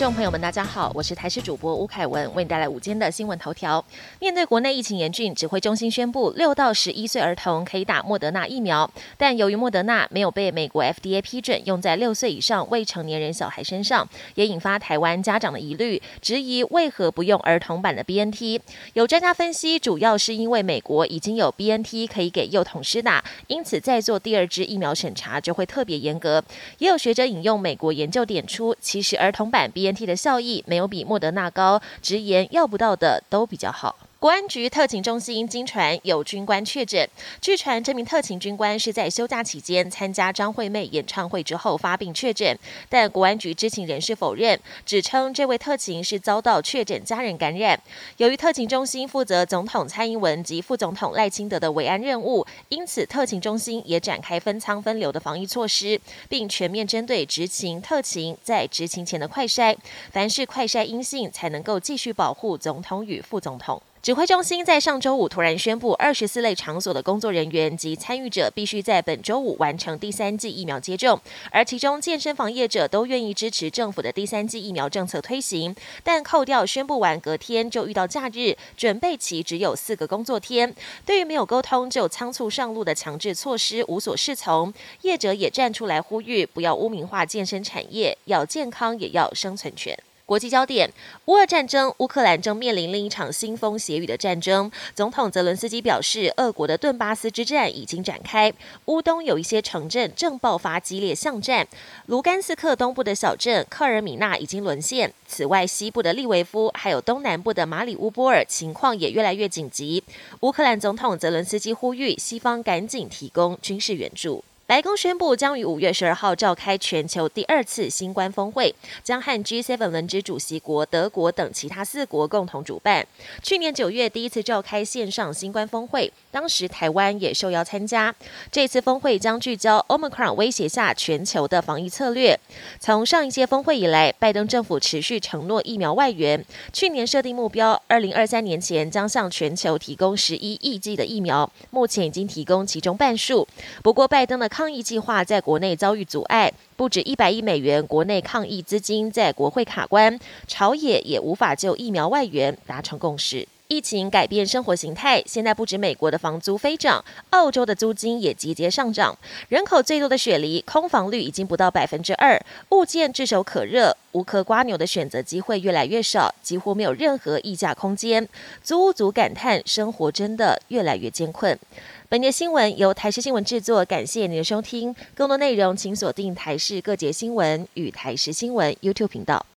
众朋友们，大家好，我是台视主播吴凯文，为你带来午间的新闻头条。面对国内疫情严峻，指挥中心宣布，六到十一岁儿童可以打莫德纳疫苗，但由于莫德纳没有被美国 FDA 批准用在六岁以上未成年人小孩身上，也引发台湾家长的疑虑，质疑为何不用儿童版的 BNT。有专家分析，主要是因为美国已经有 BNT 可以给幼童施打，因此在做第二支疫苗审查就会特别严格。也有学者引用美国研究点出，其实儿童版 BN BNT 的效益没有比莫德纳高，直言要不到的都比较好。国安局特勤中心经传有军官确诊，据传这名特勤军官是在休假期间参加张惠妹演唱会之后发病确诊，但国安局知情人士否认，指称这位特勤是遭到确诊家人感染。由于特勤中心负责总统蔡英文及副总统赖清德的维安任务，因此特勤中心也展开分仓分流的防疫措施，并全面针对执勤特勤在执勤前的快筛，凡是快筛阴性才能够继续保护总统与副总统。指挥中心在上周五突然宣布，二十四类场所的工作人员及参与者必须在本周五完成第三剂疫苗接种，而其中健身房业者都愿意支持政府的第三剂疫苗政策推行，但扣掉宣布完隔天就遇到假日，准备期只有四个工作天，对于没有沟通就仓促上路的强制措施无所适从，业者也站出来呼吁，不要污名化健身产业，要健康也要生存权。国际焦点：乌俄战争，乌克兰正面临另一场腥风血雨的战争。总统泽伦斯基表示，俄国的顿巴斯之战已经展开，乌东有一些城镇正爆发激烈巷战。卢甘斯克东部的小镇科尔米纳已经沦陷。此外，西部的利维夫还有东南部的马里乌波尔情况也越来越紧急。乌克兰总统泽伦斯基呼吁西方赶紧提供军事援助。白宫宣布将于五月十二号召开全球第二次新冠峰会，将和 G7 轮值主席国德国等其他四国共同主办。去年九月第一次召开线上新冠峰会，当时台湾也受邀参加。这次峰会将聚焦 Omicron 威胁下全球的防疫策略。从上一届峰会以来，拜登政府持续承诺疫苗外援，去年设定目标，二零二三年前将向全球提供十一亿剂的疫苗，目前已经提供其中半数。不过，拜登的抗疫计划在国内遭遇阻碍，不止一百亿美元国内抗疫资金在国会卡关，朝野也无法就疫苗外援达成共识。疫情改变生活形态，现在不止美国的房租飞涨，澳洲的租金也节节上涨。人口最多的雪梨，空房率已经不到百分之二，物件炙手可热，无壳瓜牛的选择机会越来越少，几乎没有任何溢价空间。租屋族感叹，生活真的越来越艰困。本节新闻由台视新闻制作，感谢您的收听。更多内容请锁定台视各节新闻与台视新闻 YouTube 频道。